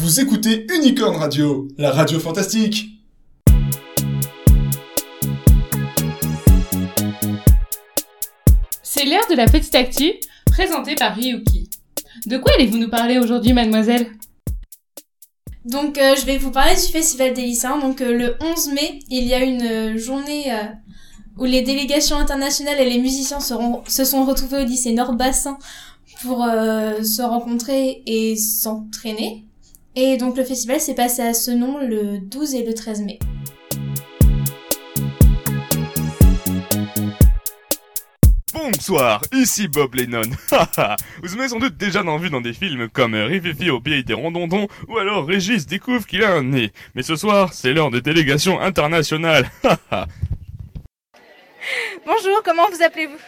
Vous écoutez Unicorn Radio, la radio fantastique. C'est l'heure de la petite actu, présentée par Ryuki. De quoi allez-vous nous parler aujourd'hui, mademoiselle? Donc, euh, je vais vous parler du Festival des lycéens. Donc, euh, le 11 mai, il y a une euh, journée euh, où les délégations internationales et les musiciens seront, se sont retrouvés au lycée Nord-Bassin pour euh, se rencontrer et s'entraîner. Et donc, le festival s'est passé à ce nom le 12 et le 13 mai. Bonsoir, ici Bob Lennon. Vous m'avez sans doute déjà en vu dans des films comme Rififi au pied des rondondons ou alors Régis découvre qu'il a un nez. Mais ce soir, c'est l'heure des délégations internationales. Bonjour, comment vous appelez-vous?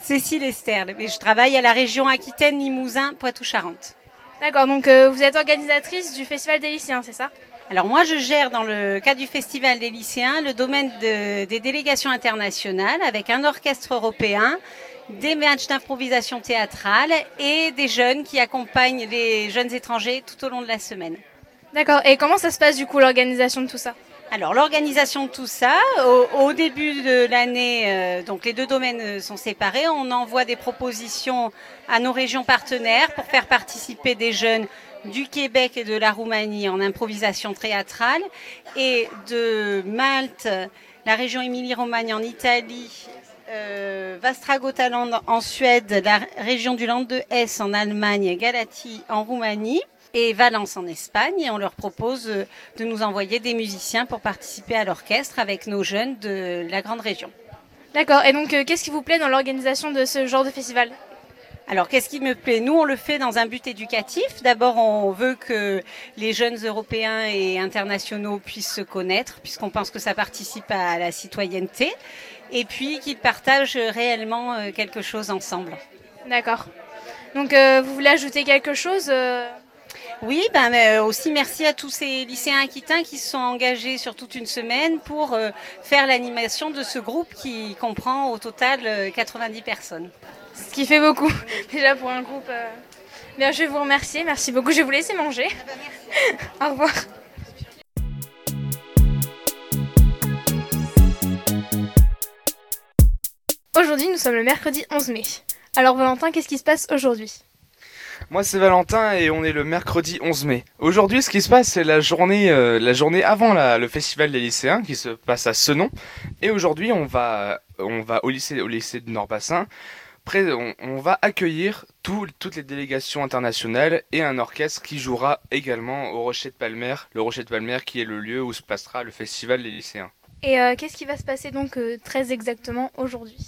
Cécile Esther, mais je travaille à la région Aquitaine, Limousin, Poitou-Charentes. D'accord, donc euh, vous êtes organisatrice du Festival des lycéens, c'est ça? Alors moi, je gère dans le cadre du Festival des lycéens le domaine de- des délégations internationales avec un orchestre européen, des matchs d'improvisation théâtrale et des jeunes qui accompagnent les jeunes étrangers tout au long de la semaine. D'accord, et comment ça se passe du coup l'organisation de tout ça? Alors l'organisation de tout ça, au, début de l'année, euh, donc les deux domaines euh, sont séparés. On envoie des propositions à nos régions partenaires pour faire participer des jeunes du Québec et de la Roumanie en improvisation théâtrale et de Malte, la région Émilie-Romagne en Italie. Euh, Vastragotaland en Suède, la région du Land de Hesse en Allemagne, Galatie en Roumanie et Valence en Espagne et on leur propose euh, de nous envoyer des musiciens pour participer à l'orchestre avec nos jeunes de la grande région. D'accord, et donc euh, qu'est-ce qui vous plaît dans l'organisation de ce genre de festival? Alors qu'est-ce qui me plaît? Nous, on le fait dans un but éducatif. D'abord, on veut que les jeunes européens et internationaux puissent se connaître, puisqu'on pense que ça participe à la citoyenneté, et puis qu'ils partagent réellement euh, quelque chose ensemble. D'accord. Donc euh, vous voulez ajouter quelque chose Oui, ben mais, euh, aussi merci à tous ces lycéens aquitains qui se sont engagés sur toute une semaine pour euh, faire l'animation de ce groupe qui comprend au total euh, 90 personnes. Ce qui fait beaucoup, déjà pour un groupe. euh. Bien, je vais vous remercier, merci beaucoup. Je vais vous laisser manger. Au revoir. Aujourd'hui, nous sommes le mercredi 11 mai. Alors Valentin, qu'est-ce qui se passe aujourd'hui? Moi c'est Valentin et on est le mercredi 11 mai. Aujourd'hui ce qui se passe c'est la journée euh, la journée avant le festival des lycéens qui se passe à Senon et aujourd'hui on va on va au lycée au lycée de Nord-Bassin. On, va accueillir tout- toutes les délégations internationales et un orchestre qui jouera également au Rocher de Palmer, le Rocher de Palmer qui est le lieu où se passera le festival des lycéens. Et euh, qu'est-ce qui va se passer donc euh, très exactement aujourd'hui?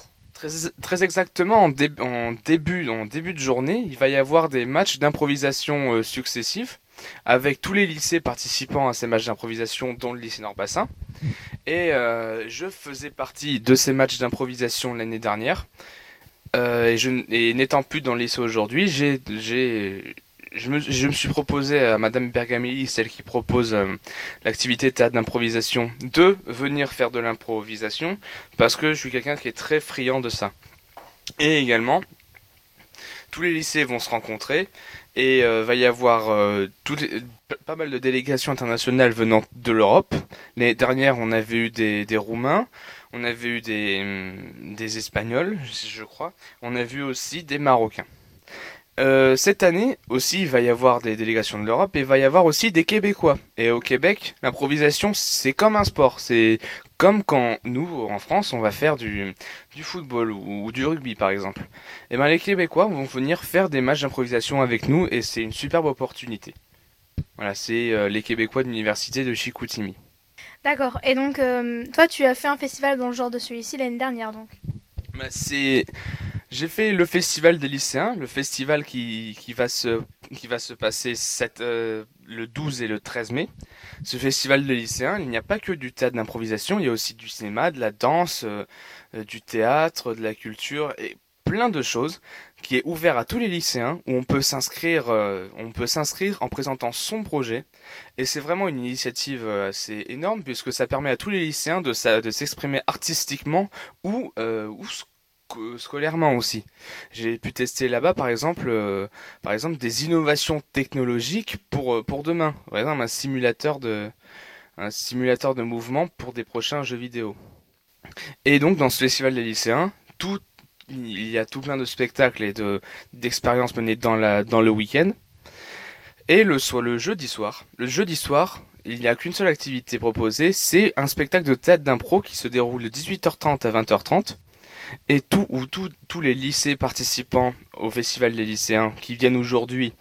Très, exactement, en, dé- en début, en début de journée, il va y avoir des matchs d'improvisation euh, successifs avec tous les lycées participant à ces matchs d'improvisation, dont le lycée Nord-Bassin. Et euh, je faisais partie de ces matchs d'improvisation l'année dernière. Euh, et n'étant plus dans le lycée aujourd'hui, j'ai, je, me, suis proposé à Madame Bergamelli, celle qui propose euh, l'activité théâtre d'improvisation, de venir faire de l'improvisation parce que je suis quelqu'un qui est très friand de ça. Et également, tous les lycées vont se rencontrer et euh, va y avoir euh, pas mal de délégations internationales venant de l'Europe. L'année dernière, on avait eu des, Roumains, on avait eu des, hum, des Espagnols, je crois, on a vu aussi des Marocains. Euh, cette année aussi, il va y avoir des délégations de l'Europe et il va y avoir aussi des Québécois. Et au Québec, l'improvisation, c'est comme un sport. C'est comme quand nous, en France, on va faire du, du football ou, ou du rugby, par exemple. Et ben, les Québécois vont venir faire des matchs d'improvisation avec nous et c'est une superbe opportunité. Voilà, c'est euh, les Québécois de l'université de Chicoutimi. D'accord, et donc euh, toi tu as fait un festival dans le genre de celui-ci l'année dernière donc? Bah, c'est j'ai fait le festival des lycéens, le festival qui, qui va se qui va se passer euh, le 12 et le 13 mai. Ce festival des lycéens, il n'y a pas que du théâtre d'improvisation, il y a aussi du cinéma, de la danse, euh, euh, du théâtre, de la culture et plein de choses qui est ouvert à tous les lycéens où on peut s'inscrire on peut s'inscrire en présentant son projet et c'est vraiment une initiative assez énorme puisque ça permet à tous les lycéens de, s'exprimer artistiquement ou, euh, ou, scolairement aussi. J'ai pu tester là-bas, par exemple, par exemple, des innovations technologiques pour pour demain. Par exemple, un simulateur de un simulateur de mouvement pour des prochains jeux vidéo. Et donc, dans ce festival des lycéens, tout il y a tout plein de spectacles et de d'expériences menées dans la dans le week-end. Et le soit le jeudi soir. Le jeudi soir, il n'y a qu'une seule activité proposée, c'est un spectacle de théâtre d'impro qui se déroule de 18h30 à 20h30. Et tout, ou tous les lycées participants au festival des lycéens qui viennent aujourd'hui,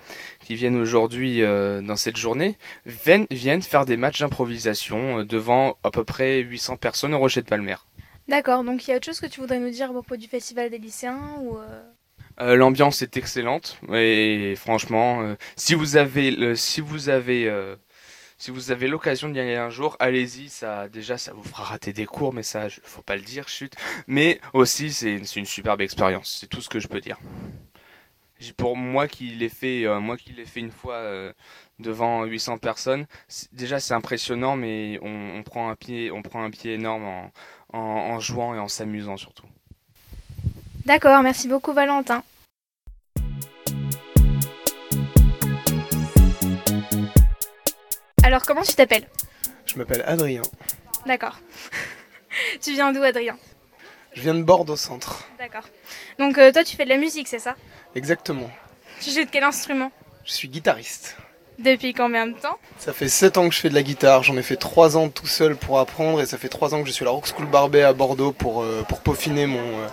qui viennent aujourd'hui euh, dans cette journée, viennent, viennent faire des matchs d'improvisation euh, devant à peu près 800 personnes au Rocher de Palmer. D'accord, donc il y a autre chose que tu voudrais nous dire à propos du festival des lycéens ou euh? L'ambiance est excellente et franchement, si vous avez, si vous avez si vous avez l'occasion d'y aller un jour, allez-y. Ça, déjà, ça vous fera rater des cours, mais ça, faut pas le dire, chute. Mais aussi, c'est une superbe expérience. C'est tout ce que je peux dire. Pour moi qui l'ai fait, euh, moi qui l'ai fait une fois euh, devant 800 personnes, déjà c'est impressionnant, mais on, prend un pied, on prend un pied énorme en, en jouant et en s'amusant surtout. D'accord, merci beaucoup Valentin. Alors, comment tu t'appelles Je m'appelle Adrien. D'accord. tu viens d'où, Adrien Je viens de Bordeaux Centre. D'accord. Donc, euh, toi, tu fais de la musique, c'est ça Exactement. Tu joues de quel instrument Je suis guitariste. Depuis combien de temps Ça fait 7 ans que je fais de la guitare. J'en ai fait 3 ans tout seul pour apprendre et ça fait 3 ans que je suis à la Rock School Barbet à Bordeaux pour, euh, pour peaufiner mon, euh,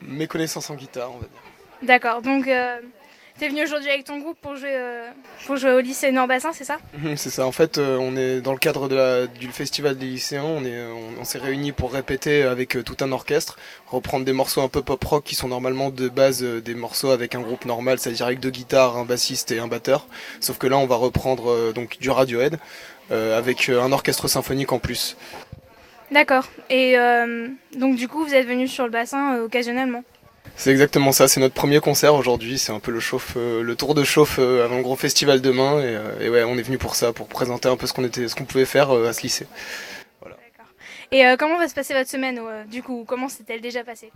mes connaissanses en guitare, on va dire. D'accord. Donc, T'es venu aujourd'hui avec ton groupe pour jouer, euh, pour jouer au lycée Nord-Bassin, c'est ça mhm, C'est ça. En fait, euh, on est dans le cadre de du festival des lycéens. On est, on, s'est réunis pour répéter avec euh, tout un orchestre, reprendre des morceaux un peu pop rock qui sont normalement de base des morceaux avec un groupe normal, c'est-à-dire avec deux guitares, un bassiste et un batteur. Sauf que là, on va reprendre donc du Radiohead avec un orchestre symphonique en plus. D'accord. Et donc du coup, vous êtes venu sur le bassin occasionnellement c'est exactement ça, c'est notre premier concert aujourd'hui, c'est un peu le chauffe, euh, le tour de chauffe euh, avant le gros festival demain et, euh, et, ouais, on est venu pour ça, pour présenter un peu ce qu'on était, ce qu'on pouvait faire à ce lycée. Voilà. Et comment va se passer votre semaine du coup? Comment s'est-elle déjà passée?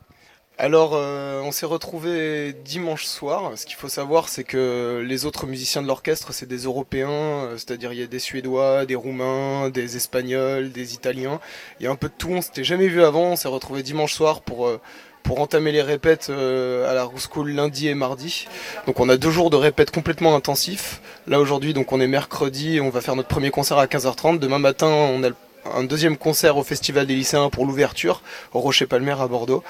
Alors, on s'est retrouvés dimanche soir. Ce qu'il faut savoir, c'est que les autres musiciens de l'orchestre, c'est des Européens, c'est-à-dire il y a des Suédois, des Roumains, des Espagnols, des Italiens. Il y a un peu de tout. On s'était jamais vu avant. On s'est retrouvés dimanche soir pour pour entamer les répètes euh, à la Rose School lundi et mardi. Donc on a deux jours de répètes complètement intensifs. Là aujourd'hui donc on est mercredi on va faire notre premier concert à 15h30. Demain matin on a un deuxième concert au Festival des lycéens pour l'ouverture au Rocher Palmer à Bordeaux.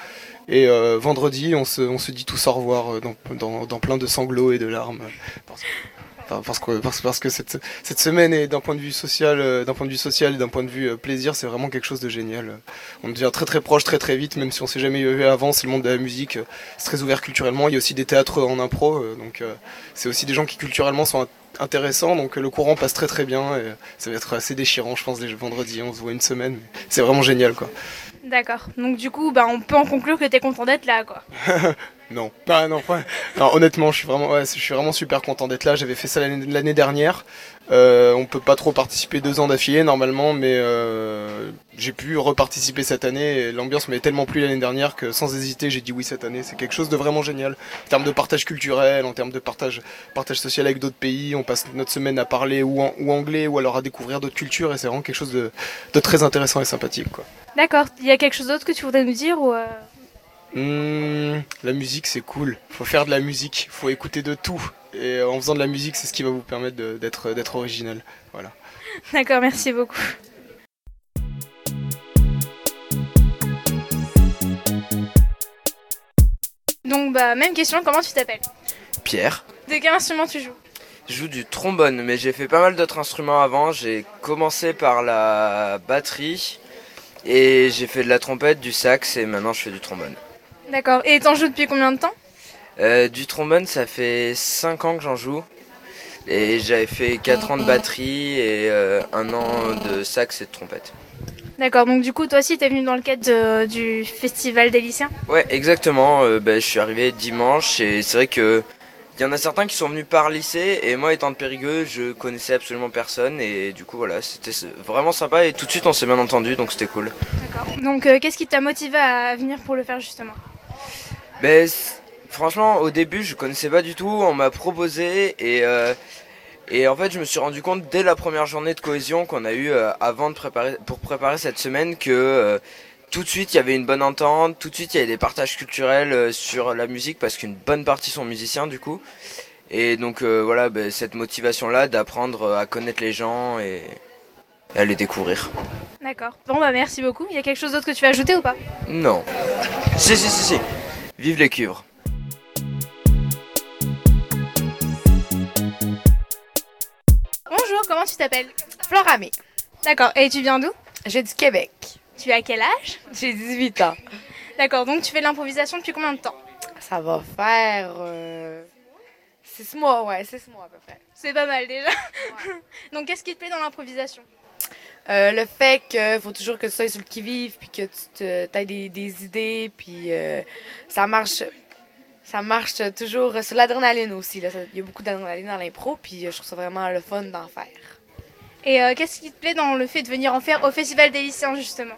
Et euh, vendredi on se, dit tous au revoir euh, dans plein de sanglots et de larmes parce que parce, que cette, cette semaine est d'un point de vue social, euh, d'un point de vue social et d'un point de vue euh, plaisir, c'est vraiment quelque chose de génial. On devient très très proche très très vite, même si on s'est jamais vu avant. C'est le monde de la musique, euh, c'est très ouvert culturellement. Il y a aussi des théâtres en impro, donc c'est aussi des gens qui culturellement sont intéressants. Donc le courant passe très très bien et ça va être assez déchirant, je pense, les vendredis. On se voit une semaine, c'est vraiment génial quoi. D'accord. Donc du coup, bah, on peut en conclure que tu es content d'être là, quoi. Non, pas, non, pas. honnêtement, je suis vraiment, ouais, je suis vraiment super content d'être là. J'avais fait ça l'année dernière. Euh, on peut pas trop participer deux ans d'affilée normalement, mais euh, j'ai pu reparticiper cette année. L'ambiance m'est tellement plu l'année dernière que sans hésiter, j'ai dit oui cette année. C'est quelque chose de vraiment génial en termes de partage culturel, en termes de partage, partage social avec d'autres pays. On passe notre semaine à parler ou, anglais ou alors à découvrir d'autres cultures et c'est vraiment quelque chose de, très intéressant et sympathique. D'accord. Il y a quelque chose d'autre que tu voudrais nous dire ou euh, Mmh, la musique c'est cool. Faut faire de la musique, faut écouter de tout. Et en faisant de la musique, c'est ce qui va vous permettre d'être d'être original. Voilà. D'accord, merci beaucoup. Donc bah même question, comment tu t'appelles? Pierre. De quel instrument tu joues? Je joue du trombone, mais j'ai fait pas mal d'autres instruments avant. J'ai commencé par la batterie et j'ai fait de la trompette, du sax et maintenant je fais du trombone. D'accord. Et t'en joues depuis combien de temps euh, Du trombone, ça fait 5 ans que j'en joue. Et j'avais fait 4 ans de batterie et euh, un an de sax et de trompette. D'accord, donc du coup, toi aussi, t'es venu dans le cadre du festival des lycéens Ouais, exactement. Euh, ben, je suis arrivé dimanche et c'est vrai que il y en a certains qui sont venus par lycée et moi étant de Périgueux, je connaissais absolument personne et du coup voilà, c'était vraiment sympa et tout de suite on s'est bien entendu donc c'était cool. D'accord. Donc qu'est-ce qui t'a motivé à venir pour le faire justement? Ben, franchement, au début, je connaissais pas du tout. On m'a proposé et euh, et en fait, je me suis rendu compte dès la première journée de cohésion qu'on a eu euh, avant de préparer pour préparer cette semaine que euh, tout de suite il y avait une bonne entente. Tout de suite, il y avait des partages culturels sur la musique parce qu'une bonne partie sont musiciens du coup. Et donc voilà, ben, cette motivation là d'apprendre à connaître les gens et, et à les découvrir. D'accord. Bon, bah merci beaucoup. Il y a quelque chose d'autre que tu veux ajouter ou pas? Non. Si si si si. Vive les cuivres. Bonjour, comment tu t'appelles? Floramé. D'accord. Et tu viens d'où? J'ai du Québec. Tu as quel âge? J'ai 18 ans. D'accord, donc tu fais de l'improvisation depuis combien de temps? Ça va faire 6 mois, ouais, 6 mois à peu près. C'est pas mal déjà. donc qu'est-ce qui te plaît dans l'improvisation? Euh, le fait qu'il faut toujours que tu sois sur le qui-vive, puis que tu aies des, idées, puis euh, ça marche ça marche toujours sur l'adrénaline aussi. Il y a beaucoup d'adrénaline dans l'impro, puis euh, je trouve ça vraiment le fun d'en faire. Et qu'est-ce qui te plaît dans le fait de venir en faire au Festival des lycéens justement?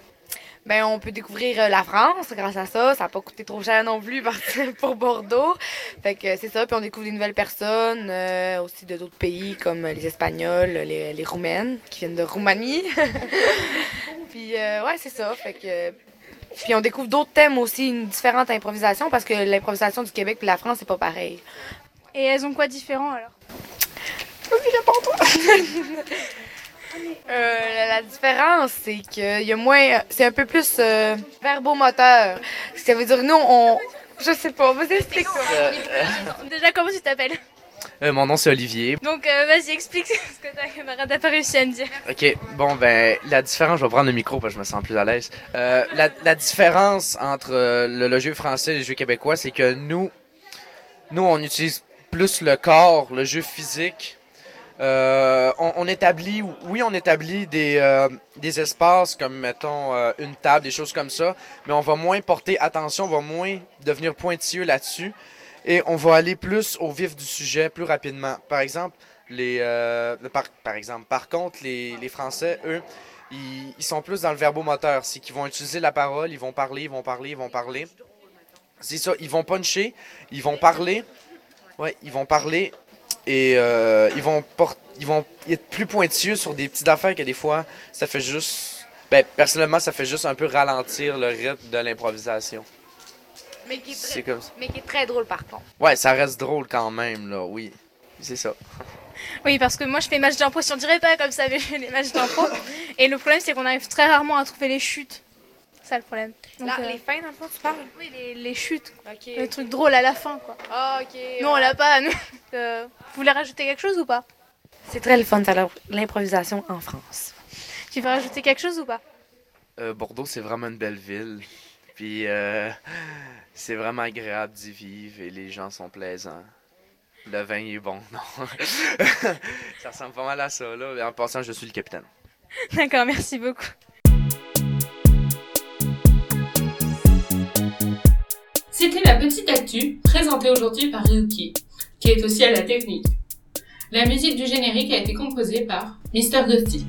Ben, on peut découvrir euh, la France grâce à ça. Ça n'a pas coûté trop cher non plus pour Bordeaux. Fait que c'est ça. Puis on découvre des nouvelles personnes euh, aussi de d'autres pays comme les Espagnols, les, les Roumaines qui viennent de Roumanie. puis euh, ouais, c'est ça. Fait que puis on découvre d'autres thèmes aussi, une différente improvisation parce que l'improvisation du Québec et la France c'est pas pareil. Et elles ont quoi de différent alors? Euh, la, différence, c'est qu'il y a moins. C'est un peu plus euh, verbomoteur. Ça veut dire, nous, on. Je sais pas, vas-y, explique-toi. Déjà, comment tu t'appelles? Euh, mon nom c'est Olivier. Donc euh, vas-y, explique ce que ta camarade n'a pas réussi à me dire. Ok, bon ben la différence, je vais prendre le micro parce que je me sens plus à l'aise. Euh, la, la différence entre euh, le, le jeu français et le jeu québécois, c'est que nous, nous on utilise plus le corps, le jeu physique. Euh, on, établit, oui, on établit des, euh, des espaces comme mettons euh, une table, des choses comme ça, mais on va moins porter attention, on va moins devenir pointilleux là-dessus et on va aller plus au vif du sujet plus rapidement. Par exemple, les, par, par exemple, par contre, les, les Français, eux, ils, ils sont plus dans le verbomoteur. C'est qu'ils vont utiliser la parole, ils vont parler, ils vont parler, ils vont parler. C'est ça, ils vont puncher, ils vont parler. Ouais, ils vont parler et euh, ils vont port- ils vont être plus pointilleux sur des petites affaires que des fois, ça fait juste. Ben, personnellement, ça fait juste un peu ralentir le rythme de l'improvisation. Mais qui, est très, C'est comme ça. mais qui est très drôle par contre. Ouais, ça reste drôle quand même, là, oui. C'est ça. Oui, parce que moi je fais match d'impro, si on dirait pas comme ça, mais je fais les matchs d'impro. Et le problème c'est qu'on arrive très rarement à trouver les chutes. C'est ça le problème. Donc, Là, euh, les fins, dans le fond, tu parles? Oui, les, les chutes. Ok. Le truc drôle à la fin, quoi. Ah, ok. Nous, on l'a pas, nous. Euh, vous voulez rajouter quelque chose ou pas? C'est très le fun de faire l'improvisation en France. Tu veux rajouter quelque chose ou pas? Euh, Bordeaux, c'est vraiment une belle ville. Puis, euh, c'est vraiment agréable d'y vivre et les gens sont plaisants. Le vin est bon, non? ça ressemble pas mal à ça, là. En passant, je suis le capitaine. D'accord, merci beaucoup. C'était la petite actu présentée aujourd'hui par Ryuki, qui est aussi à la technique. La musique du générique a été composée par Mr. Ghosty.